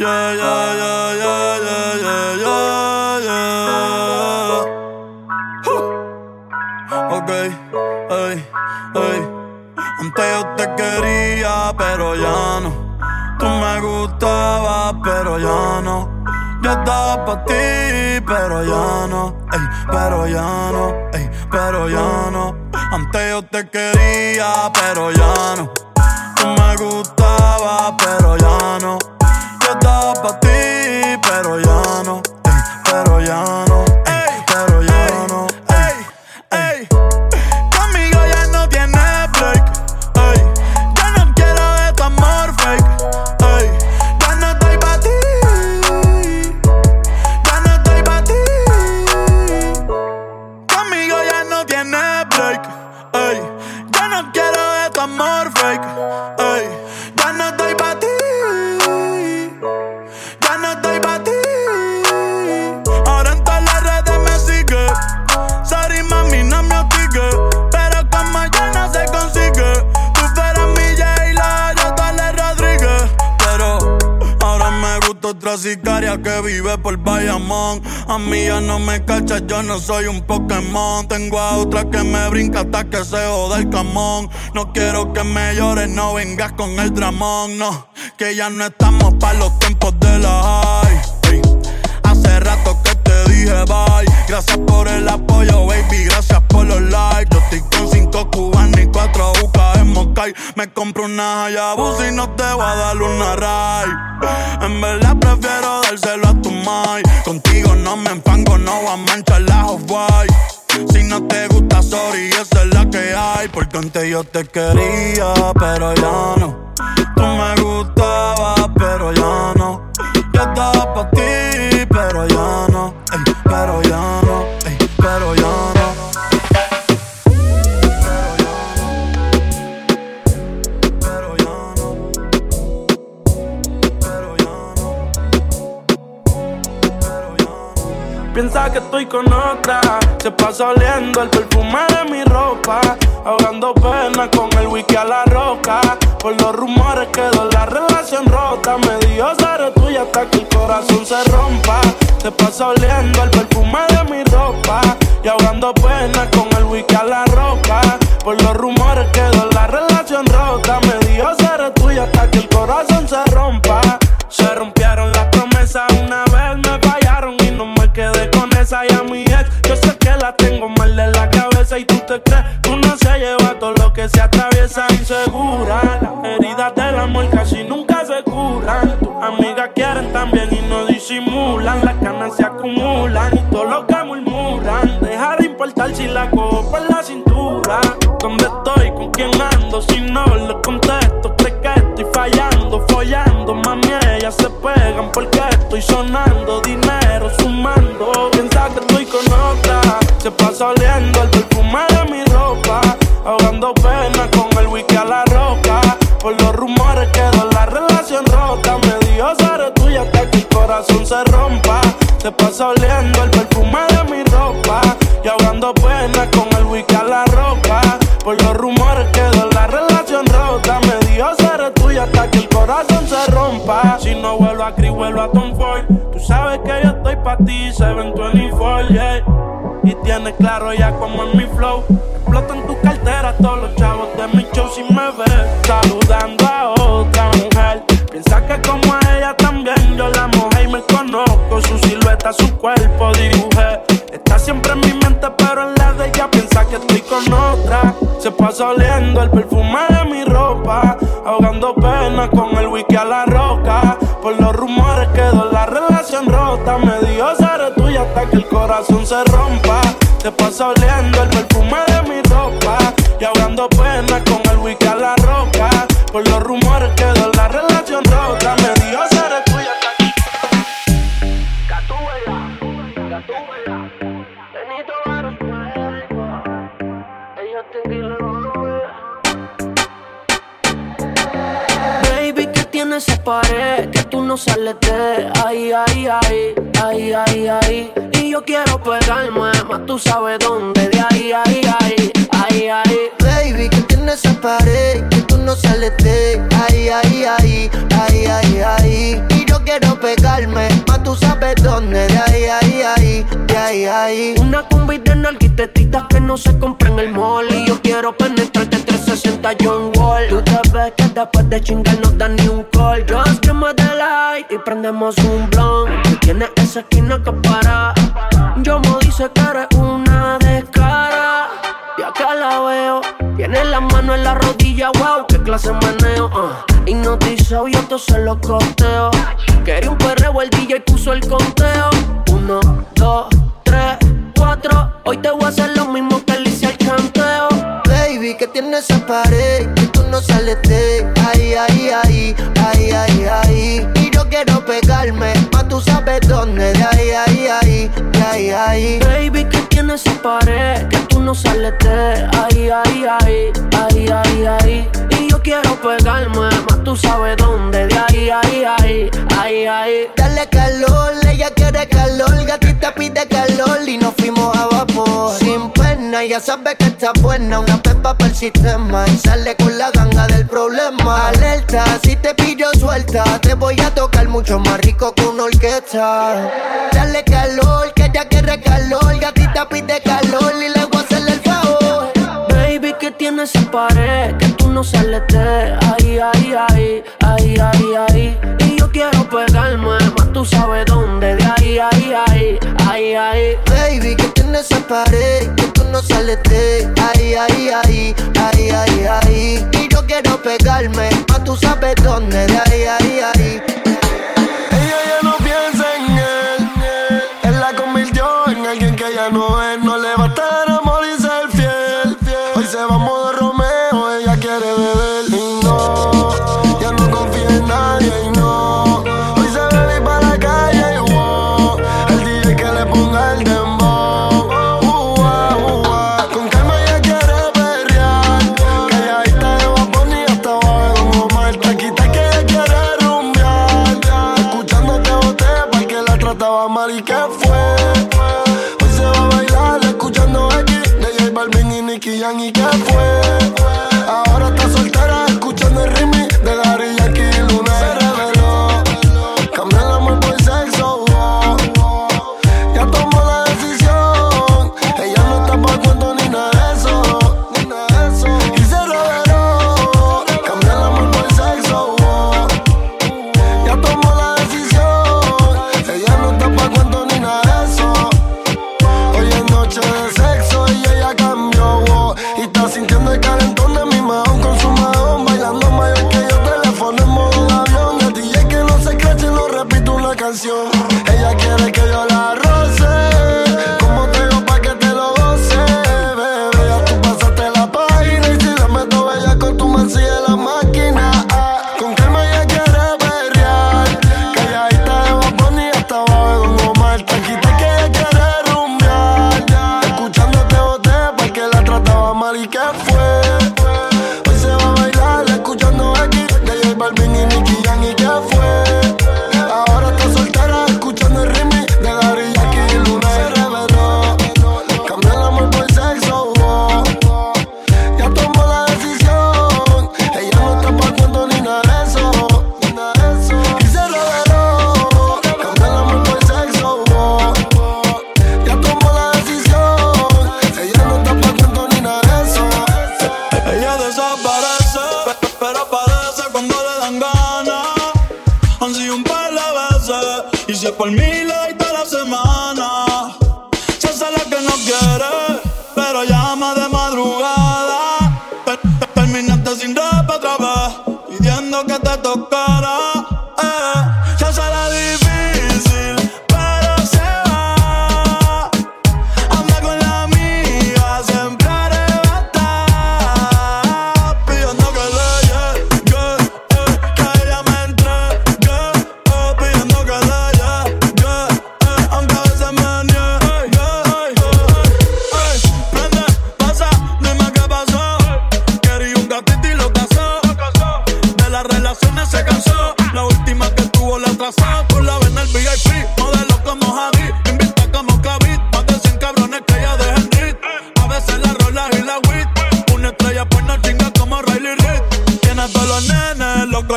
Yeah, yeah, yeah, yeah, yeah, yeah, yeah, yeah. Ok, ey. Antes yo te quería, pero ya no. Tú me gustabas, pero ya no. Yo estaba para ti, pero ya no. Ey, pero ya no, ey, pero ya no. Antes yo te quería, pero ya no. Tú me gustabas, pero ya no pero ya no, pero ya no, otra sicaria que vive por Bayamón. A mí ya no me cachas, yo no soy un Pokémon. Tengo a otra que me brinca hasta que se joda el camón. No quiero que me llores, no vengas con el dramón, no. Que ya no estamos para los tiempos de la high. Dije bye. Gracias por el apoyo, baby. Gracias por los likes. Yo estoy con cinco cubanos y cuatro UCA en Moscay. Me compro una Hayabusa y no te voy a dar una ray. En verdad prefiero dárselo a tu mai. Contigo no me enfango, no voy a manchar la off-white. Si no te gusta, sorry, esa es la que hay. Porque antes yo te quería, pero ya no. Tú me gustabas, pero ya no. Yo estaba pa' ti, Piensa que estoy con otra. Se pasa oliendo el perfume de mi ropa. Ahogando pena con el whisky a la roca. Por los rumores quedó la relación rota. Me dio ser tuya hasta que el corazón se rompa. Se pasa oliendo el perfume de mi ropa. Y ahogando pena con el whisky a la roca. Por los rumores quedó la relación rota. Me dio ser tuya hasta que el corazón se rompa. Insegura. Las heridas del amor casi nunca se curan. Tus amigas quieren también y no disimulan. Las canas se acumulan y todo lo que murmuran. Deja de importar si la cojo por la cintura. ¿Dónde estoy? ¿Con quién ando? Si no le contesto, cree que estoy fallando, follando. Mami, ellas se pegan porque estoy sonando. Dinero Se pasa oliendo el perfume de mi ropa. Y ahogando pena con el whisky a la roca. Por los rumores quedó la relación rota. Me dio ser tuya hasta que el corazón se rompa. Si no vuelvo a Cris, vuelvo a Tom Ford. Tú sabes que yo estoy pa' ti, 724, yeah. Y tienes claro ya como es mi flow. Explotan tu cartera todos los chavos de mi show si me ves saludando a otra mujer. Piensa que como a ella también yo la mojé y me conozco. Su cuerpo dibujé. Está siempre en mi mente, pero en la de ella piensa que estoy con otra. Se pasa oliendo el perfume de mi ropa. Ahogando pena con el whisky a la roca. Por los rumores quedó la relación rota. Me dio ser tuya hasta que el corazón se rompa. Se pasa oliendo el perfume de que tú no sales de ahí, ahí, ahí, ahí, ahí, ahí. Y yo quiero pegarme, más tú sabes dónde, de ahí, ahí, ahí, ahí, ahí. Baby, que tiene esa pared que tú no sales de ahí, ahí, ahí, ahí, ahí, ahí. Yo quiero pegarme, más tú sabes dónde. De ahí, ahí, ahí, de ahí, ahí. Una combi de narguitetitas que no se compra en el mall. Y yo quiero penetrarte 360 John Wall. Tú ves que después de chingar no da ni un call. Give me the light y prendemos un blunt. Tienes esa esquina que para. Yo me dice que eres una descara. Y acá la veo. Tiene la mano en la rodilla, wow, qué clase meneo. Uh. Hipnotizado y esto se lo costeo. Quería un perreo, el DJ puso el conteo. Uno, dos, tres, cuatro. Hoy te voy a hacer lo mismo que le hice al. Baby, que tienes esa pared, que tú no sales de ahí, ahí, ahí, ahí, ahí, ahí. Y yo quiero pegarme, más tú sabes dónde, de ahí, ahí, ahí, de ahí, ahí. Baby, que tienes esa pared, que tú no sales de ahí, ahí, ahí, ahí, ahí, ahí. Y yo quiero pegarme, más tú sabes dónde, de ahí, ahí, ahí, ahí, ahí. Dale calor, ella quiere calor, gatita pide calor y nos fuimos a vapor. Sin pena, ya sabe que está buena, una pepa el sistema y sale con la ganga del problema. Alerta, si te pillo suelta, te voy a tocar mucho más rico que una orquesta. Dale calor, que ella quiere calor, gatita pide calor y le voy a hacerle el favor. Baby, que tienes esa pared, que tú no sales de ahí, ahí, ahí, ahí, ahí, ahí. Y yo quiero pegarme, tú sabes dónde, de ahí, ahí, ahí, ahí, ahí. Baby, que tienes esa pared, que tú no sales de ahí, ahí, ahí, ahí, ahí, ahí. Y yo quiero pegarme, más tú sabes dónde, de ahí, ahí, ahí. Ella ya no piensa en él. Él la convirtió en alguien que ya no es.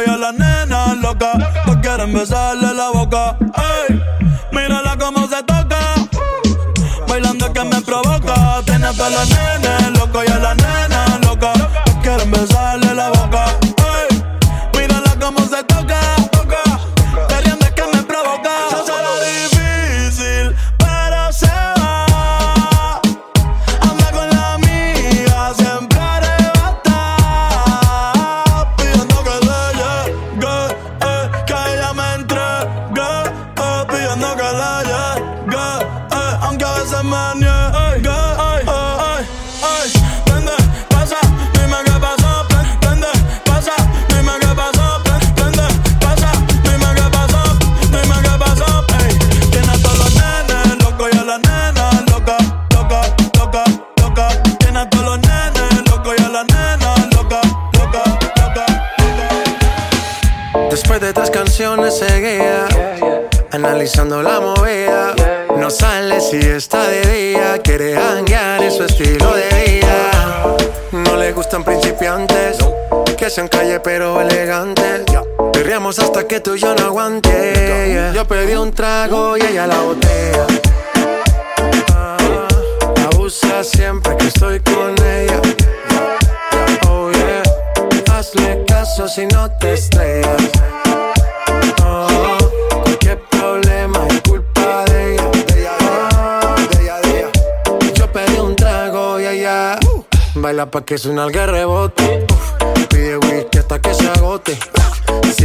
y a la nena loca. Pues quieren besarle la boca. Ey, mírala como se toca. Bailando que me provoca. Tienes a la nena loco y a la nena elegantes. Perriamos hasta que tú y yo no aguante. Yo pedí un trago y ella la botella. Ah, abusa siempre que estoy con ella. Oh yeah, hazle caso si no te estrellas. Baila pa' que suena el rebote. Pide whisky hasta que se agote.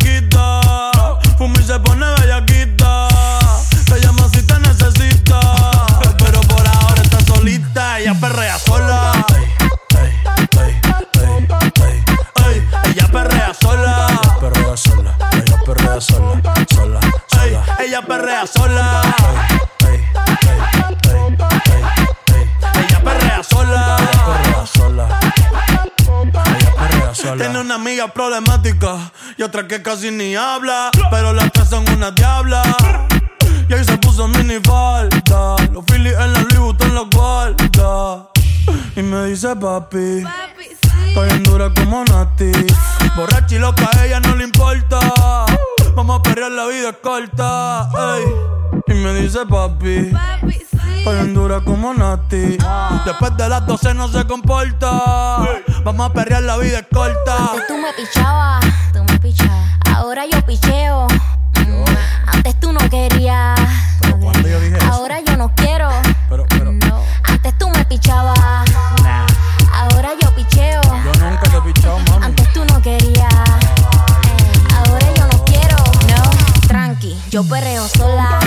se amiga problemática y otra que casi ni habla. Pero las tres son una diabla. Y ahí se puso mini falta. Los Phillies en la Louis en los guarda. Y me dice papi. Papi, Estoy en dura como Nati. Borracha y loca, a ella no le importa. Vamos a perrear, la vida es corta. Y me dice papi. Papi, en dura como Nati. Después de las 12 no se comporta. Vamos a perrear, la vida es corta. Antes tú me pichabas, tú me pichabas. Ahora yo picheo. Antes tú no querías. Ahora yo no quiero. Perreo sola.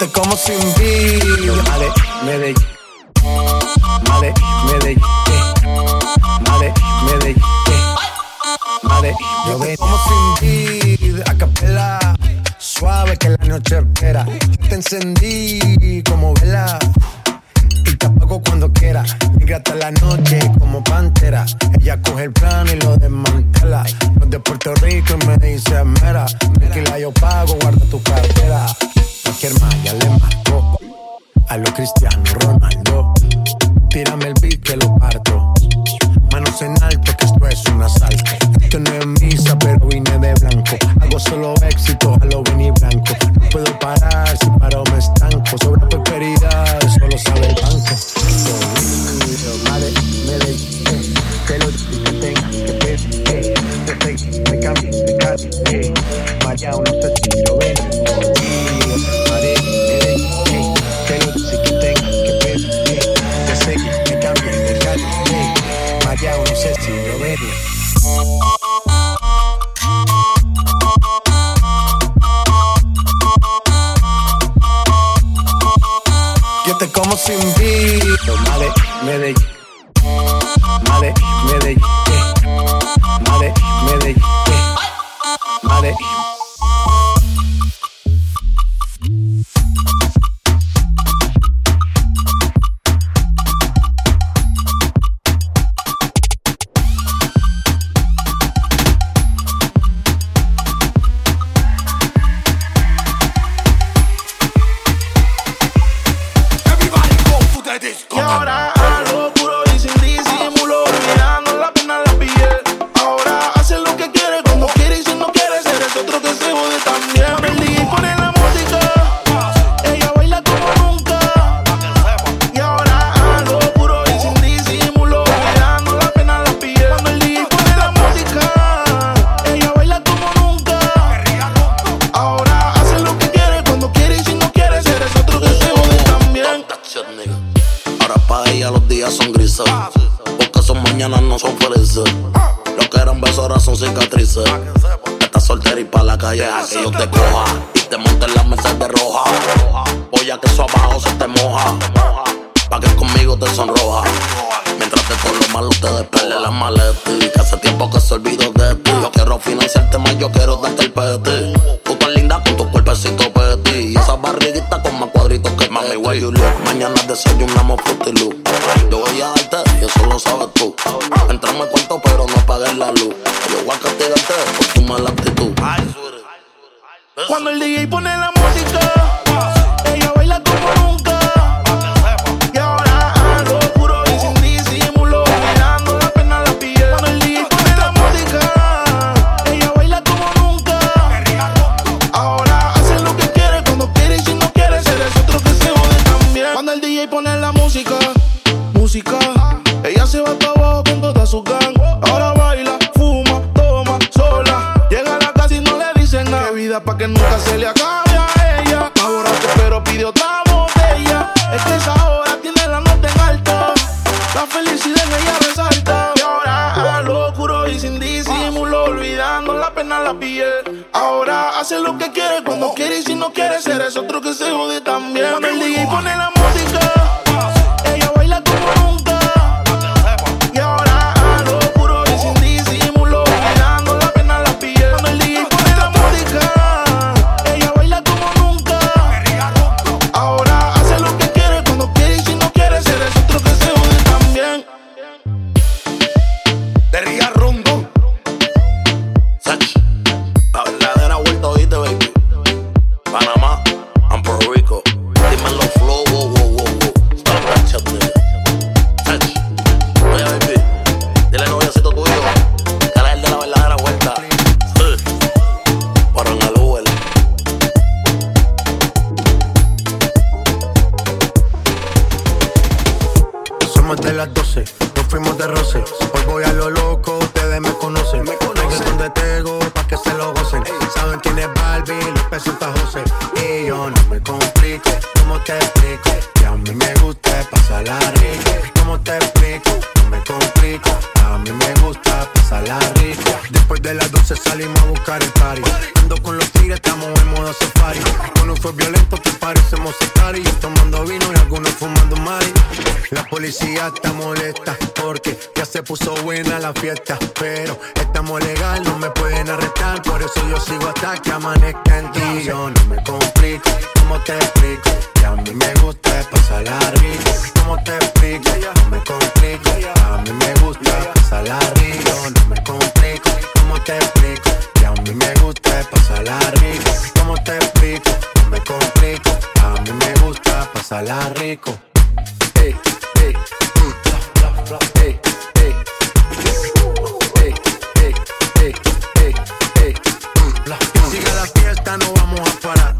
Te como sin vida. Vale, Medellín. Vale, Medellín. Vale, Medellín. Vale, yo te como sin vida. A capela. Suave que la noche espera. Yo te encendí como vela. Y te apago cuando quiera. Negra hasta la noche como pantera. Ella coge el plano y lo desmantela. No es de Puerto Rico y me dice mera. Tranquila, yo pago, guarda tu cartera. Cualquier malla le mató. A lo Cristiano Ronaldo. Tírame el beat que lo parto. Manos en alto, que esto es un asalto. Esto no es misa, pero vine de blanco. Hago solo éxito, a lo venir blanco. No puedo parar, si paro me estanco. Sobre prosperidad, solo sabe el banco. Me que tenga me cambié casa. eh. Vaya, no sé si lo ven. Que lo que que eh. Me de eh. No sé si lo. Yo te como sin vida. Vale, Medellín. Vale, Medellín. Vale, Medellín. Vale. Y y pa' la calle a que yo te coja. Y te monte en la mesa de roja. Voy a que eso abajo se te moja. Pa' que conmigo te sonroja. Mientras te con lo malo te despele la maleta. Que hace tiempo que se olvidó de ti. Yo quiero financiarte más, yo quiero darte el pete. Tú tan linda con tu cuerpecito peti. Y esa barriguita con más cuadritos que mami, este. güey. Mañana desayunamos frutilú. Yo voy a darte y eso lo sabes tú. Entramos en pero no pagues la luz. Yo voy a castigarte pues por tu mala cuando el DJ pone la música, Ahora hace lo que quiere cuando quiere y si no quiere ser es otro que se jode también. El DJ pone la música, party. Ando con los tigres, estamos en modo safari. Con un fue violento que parecemos y Tomando vino y algunos fumando mari. La policía está molesta porque ya se puso buena la fiesta. Pero estamos legal, no me pueden arrestar. Por eso yo sigo hasta que amanezca en ti. Yo no me complico, ¿cómo te explico? Que a mí me gusta pasarla rico. ¿Cómo te explico? No me complico, a mí me gusta pasarla rico. No me complico, ¿cómo te explico? Que a mí me gusta pasarla rico. ¿Cómo te explico? No me complico, a mí me gusta pasarla rico. Ey, ey, mm, ey, ey. Ey, ey, mm. Sigue la fiesta, no vamos a parar.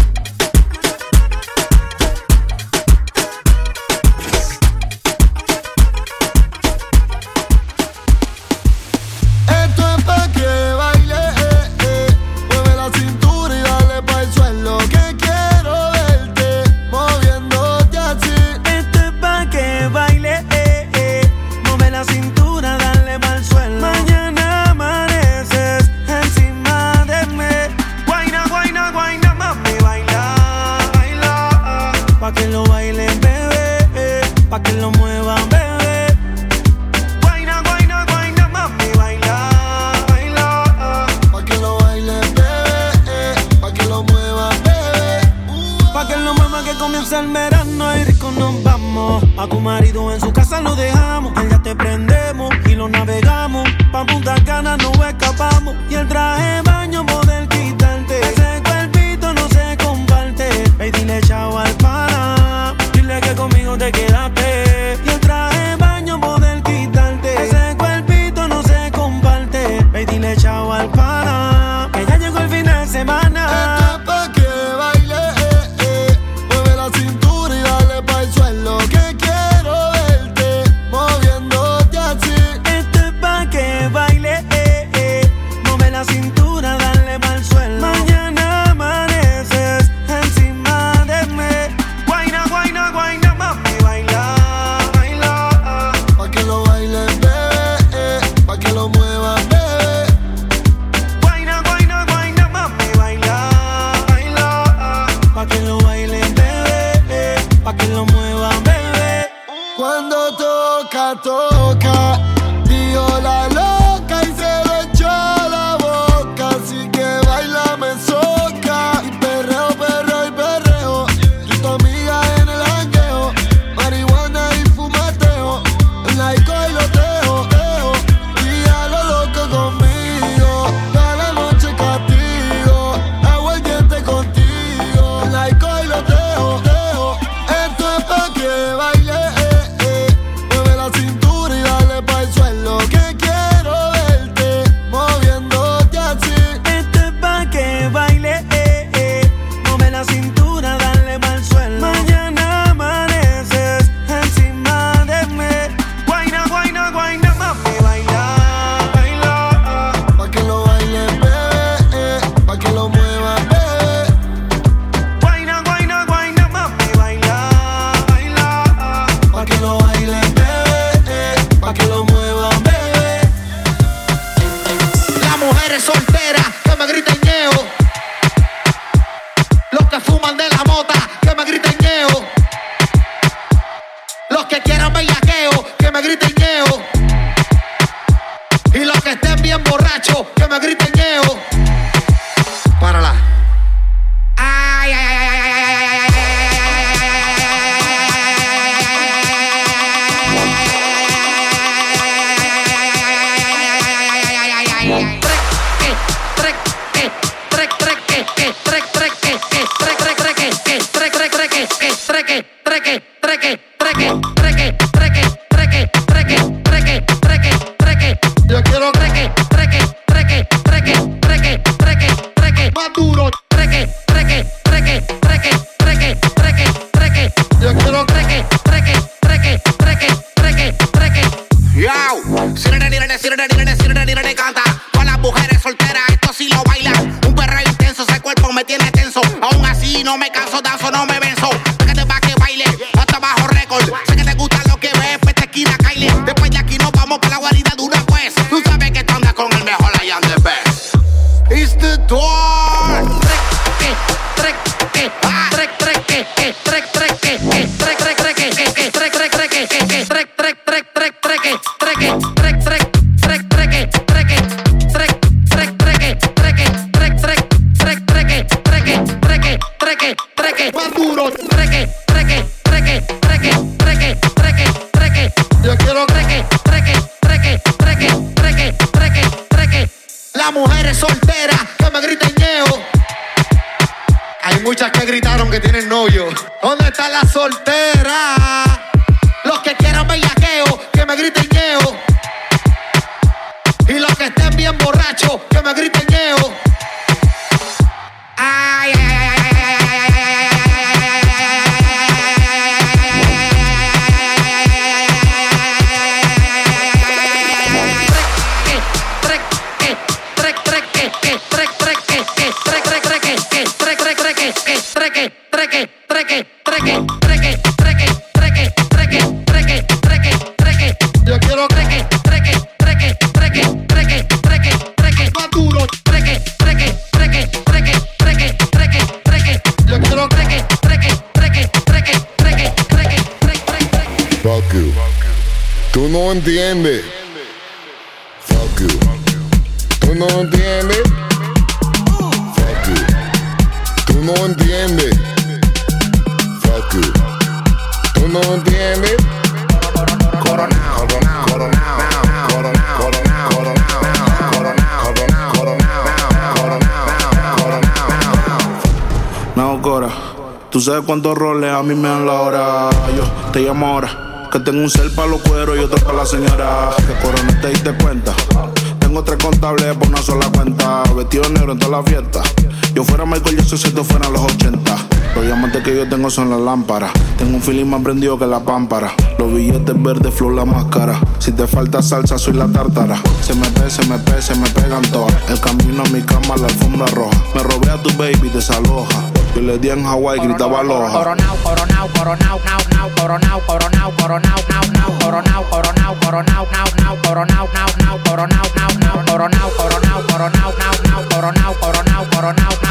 Uh. Pa' que comienza el verano y rico nos vamos. A tu marido en su casa lo dejamos. Allá te prendemos y lo navegamos. Pa' Punta Cana no escapamos. Y el traje baño poder quitarte. Ese cuerpito no se comparte. Ey, dile chao al pana. Dile que conmigo te quedaste. Trek, más duro, trek, trek, trek, trek, trek, trek, trek, Yo quiero treque, treque, treque, treque, treque, treque, treque. Las mujeres solteras que me griten ñeo. Hay muchas que gritaron que tienen novio. ¿Dónde está la soltera? treque, treque, treque, treque, treque, treque, treque, treque. Yo quiero treque, treque, treque, treque, treque, treque, treque. Más duro, treque, treque, treque, treque, treque, treque, treque. Yo quiero treque, treque, treque, treque, treque, treque, treque. Fuck you. Tú no entiendes. Fuck you. Tú no entiendes. Fuck you. Tú no entiendes. no entiendes. Coronao, coronao, coronao. Tú sabes cuántos roles a mí me dan la hora. Yo te llamo ahora. Que tengo un cel para los cueros y otro para la señora. Que corona te diste cuenta. Tengo tres contables por una sola cuenta. Vestido negro en toda la fiesta. Yo fuera Michael Jackson si esto fuera los 80. Los diamantes que yo tengo son las lámparas. Tengo un feeling más prendido que la pámpara. Los billetes verdes, flor la máscara. Si te falta salsa, soy la tártara. Se me pe, se me pe, se me pegan todas. El camino a mi cama, la alfombra roja. Me robé a tu baby, desaloja. Yo le di en Hawái, gritaba aloha. Coronao, coronao, coronao, nao, nao, coronao, coronao, coronao, nao, nao, coronao, coronao, coronao, nao, nao, coronao, nao, nao, coronao, nao, nao, coronao, coronao, coronao, nao, nao, coronao, coronao, coronao. coronao,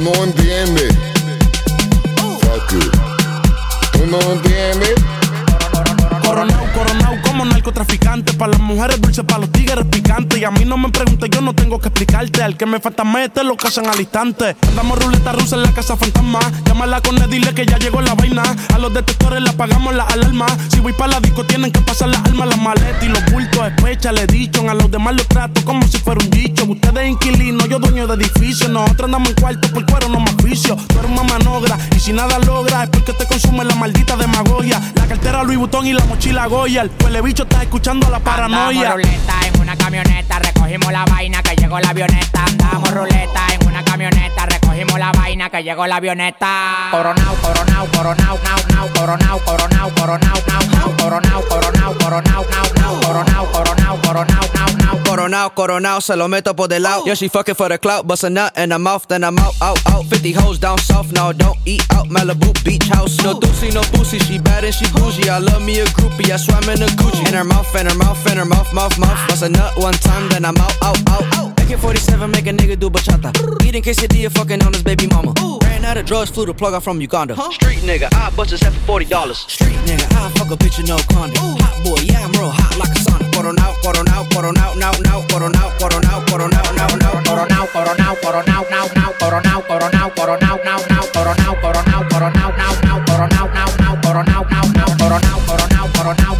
Tú no entiendes. Fuck you. Tú no entiendes. Coronao, coronao como narcotraficante. Para las mujeres dulces, para los tigres picantes. Y a mí no me preguntes, yo no tengo que explicarte. Al que me falta mete lo casan al instante. Andamos ruleta rusa en la casa fantasma. Llámala con él, dile que ya llegó la vaina. A los detectores le apagamos la alarma. Si voy para la disco, tienen que pasar las almas, las maletas y los bultos. Especha, le dicho. A los demás los trato como si fuera un dicho. Ustedes inquilinos, yo dueño de edificio. Nosotros andamos en cuarto por cuero, no más vicio. Tú eres una manogra y si nada logra es porque te consume la maldita demagogia. La cartera Louis Vuitton y la mochila Goya. El bicho está escuchando la paranoia. Andamos ruleta en una camioneta, recogimos la vaina que llegó la avioneta. Andamos ruleta en una camioneta, recogimos la vaina que llegó la avioneta. Coronao, coronao, coronao, nao, nao, coronao, coronao, coronao, nao, nao, coronao, coronao, coronao, nao, nao, coronao, coronao, coronao, nao, nao. Coronao, coronao, se lo meto por del lado. Yeah, she fucking for the clout, bust a nut in her mouth, then I'm out, out, out. 50 hoes down south, now don't eat out. Malibu beach house, no doozy, no boozy. She bad and she bougie. I love me a groupie, I swam in a Gucci. In her mouth, in her mouth, in her mouth, mouth, mouth. Bust a nut one time, then I'm out, out, out, out. AK-47 make a nigga do bachata. Eating quesadilla, fucking on his baby mama. Ran out of drugs, flew the plug out from Uganda. Street nigga, I bust his head for forty dollars. Street nigga, I fuck a bitch in no condom. Hot boy, yeah I'm real hot like a sauna. Coronao, coronao, coronao, now, now, coronao, coronao, coronao, now, now, coronao, coronao, coronao, now, now, coronao, coronao, coronao, now, now, coronao, coronao, coronao, now, now, coronao, now, now, coronao, now, now, coronao, coronao, coronao, now, now, coronao,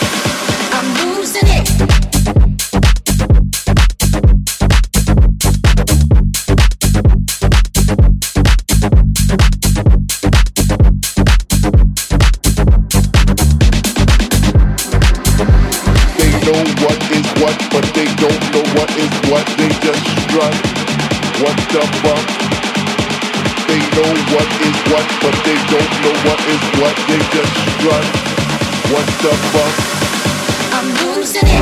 Know what is what, but they don't know what is what. They just strut. What the fuck? They know what is what, but they don't know what is what. They just strut. What the fuck? I'm losing it.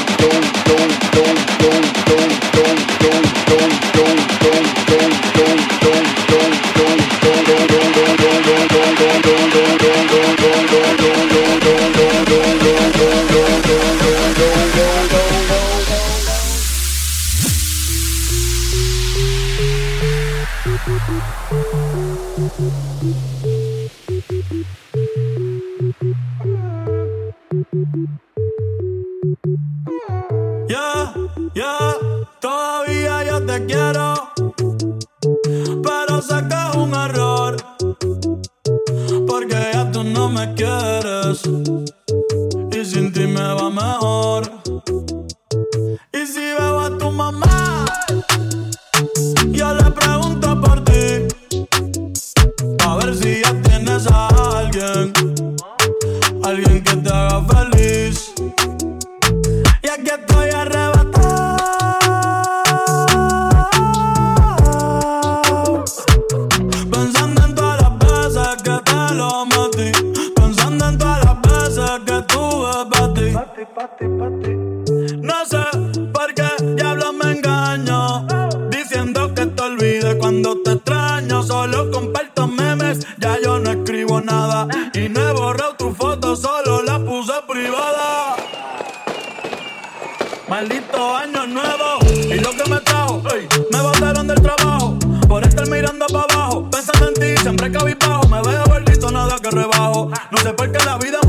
No sé por la vida